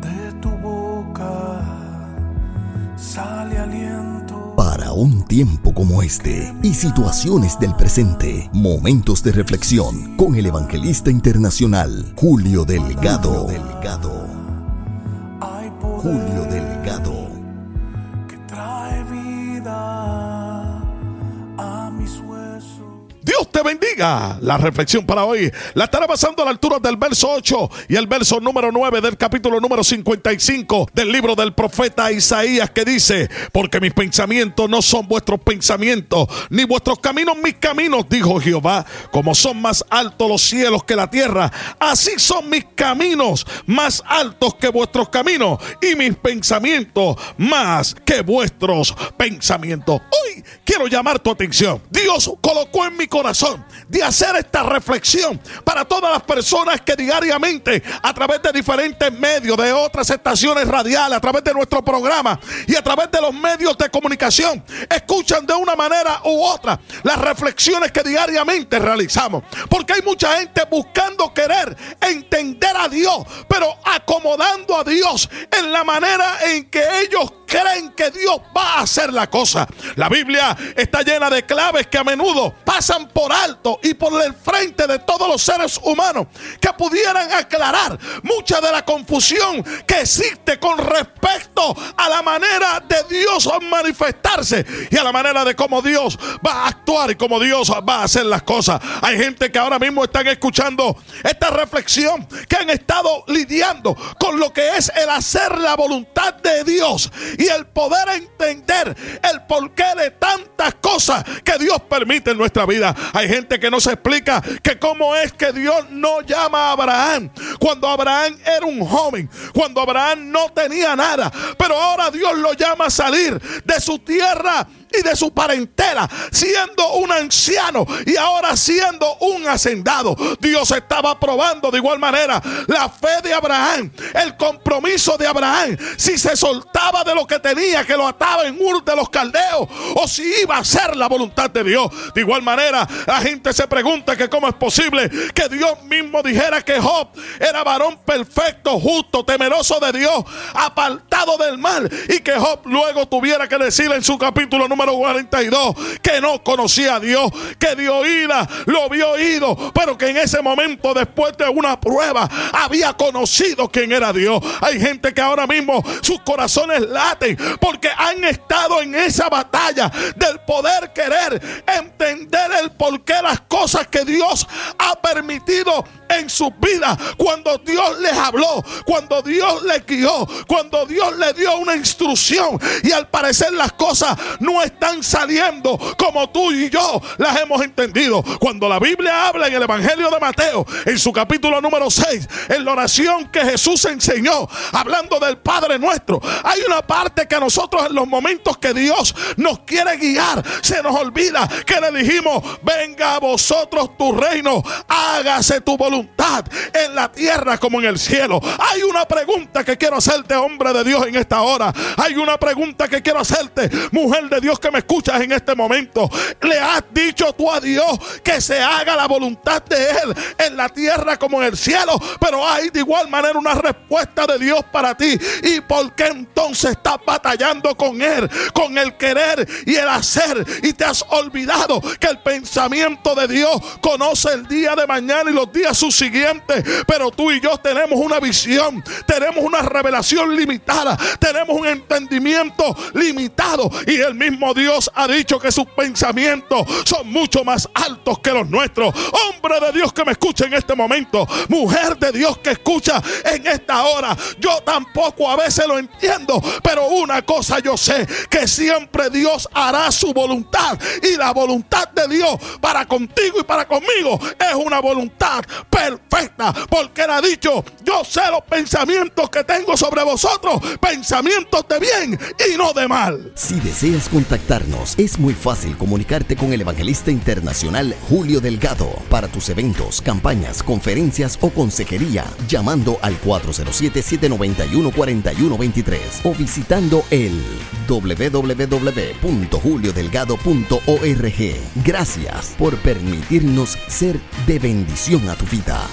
De tu boca sale aliento. Para un tiempo como este y situaciones del presente, momentos de reflexión con el evangelista internacional Julio Delgado. Delgado. Hay poder Julio Delgado. Te bendiga. La reflexión para hoy la estará pasando a la altura del verso 8 y el verso número 9 del capítulo número 55 del libro del profeta Isaías que dice, porque mis pensamientos no son vuestros pensamientos, ni vuestros caminos mis caminos, dijo Jehová, como son más altos los cielos que la tierra, así son mis caminos más altos que vuestros caminos y mis pensamientos más que vuestros pensamientos. Hoy quiero llamar tu atención. Dios colocó en mi corazón de hacer esta reflexión para todas las personas que diariamente a través de diferentes medios, de otras estaciones radiales, a través de nuestro programa y a través de los medios de comunicación, escuchan de una manera u otra las reflexiones que diariamente realizamos. Porque hay mucha gente buscando querer entender a Dios, pero acomodando a Dios en la manera en que ellos creen que Dios va a hacer la cosa. La Biblia está llena de claves que a menudo pasan por alto y por el frente de todos los seres humanos que pudieran aclarar mucha de la confusión que existe con respecto a la manera de Dios manifestarse y a la manera de cómo Dios va a actuar y cómo Dios va a hacer las cosas. Hay gente que ahora mismo están escuchando esta reflexión, que han estado lidiando con lo que es el hacer la voluntad de Dios y el poder entender el porqué de tantas cosas que Dios permite en nuestra vida. Hay gente que no se explica que cómo es que Dios no llama a Abraham cuando Abraham era un joven, cuando Abraham no tenía nada, pero ahora Dios lo llama a salir de su tierra y de su parentela, siendo un anciano y ahora siendo un hacendado. Dios estaba probando de igual manera la fe de Abraham, el compromiso de Abraham, si se soltaba de lo que tenía, que lo ataba en Ur de los caldeos, o si iba a hacer la voluntad de Dios. De igual manera, la gente se pregunta que cómo es posible que Dios mismo dijera que Job era varón perfecto, justo, temeroso de Dios, apartado del mal, y que Job luego tuviera que decir en su capítulo número 42 que no conocía a Dios, que dio oída, lo vio oído, pero que en ese momento, después de una prueba, había conocido quién era Dios. Hay gente que ahora mismo sus corazones laten porque han estado en esa batalla del poder querer entender el porqué las cosas que Dios ha permitido en sus vidas. Cuando Dios les habló, cuando Dios les guió, cuando Dios les dio una instrucción y al parecer las cosas no están saliendo como tú y yo las hemos entendido. Cuando la Biblia habla en el Evangelio de Mateo, en su capítulo número 6, en la oración que Jesús enseñó, hablando del Padre nuestro, hay una parte que a nosotros en los momentos que Dios nos quiere guiar, se nos olvida que le dijimos, venga a vosotros tu reino, hágase tu voluntad en la tierra como en el cielo. Hay una pregunta que quiero hacerte, hombre de Dios, en esta hora. Hay una pregunta que quiero hacerte, mujer de Dios que me escuchas en este momento. ¿Le has dicho tú a Dios que se haga la voluntad de Él en la tierra como en el cielo? Pero hay de igual manera una respuesta de Dios para ti. ¿Y por qué entonces estás batallando con Él, con el querer y el hacer? Y te has olvidado que el pensamiento de Dios conoce el día de mañana y los días subsiguientes. Pero tú y yo tenemos una visión, tenemos una revelación limitada, tenemos un entendimiento limitado. Y el mismo Dios ha dicho que sus pensamientos son mucho más altos que los nuestros. Hombre de Dios que me escucha en este momento, mujer de Dios que escucha en esta hora, yo tampoco a veces lo entiendo, pero una cosa yo sé, que siempre Dios hará su voluntad y la voluntad de Dios para contigo y para conmigo es una voluntad perfecta, porque ha dicho, yo sé los pensamientos que tengo sobre vosotros, pensamientos de bien y no de mal. Si deseas es muy fácil comunicarte con el evangelista internacional Julio Delgado para tus eventos, campañas, conferencias o consejería, llamando al 407-791-4123 o visitando el www.juliodelgado.org. Gracias por permitirnos ser de bendición a tu vida.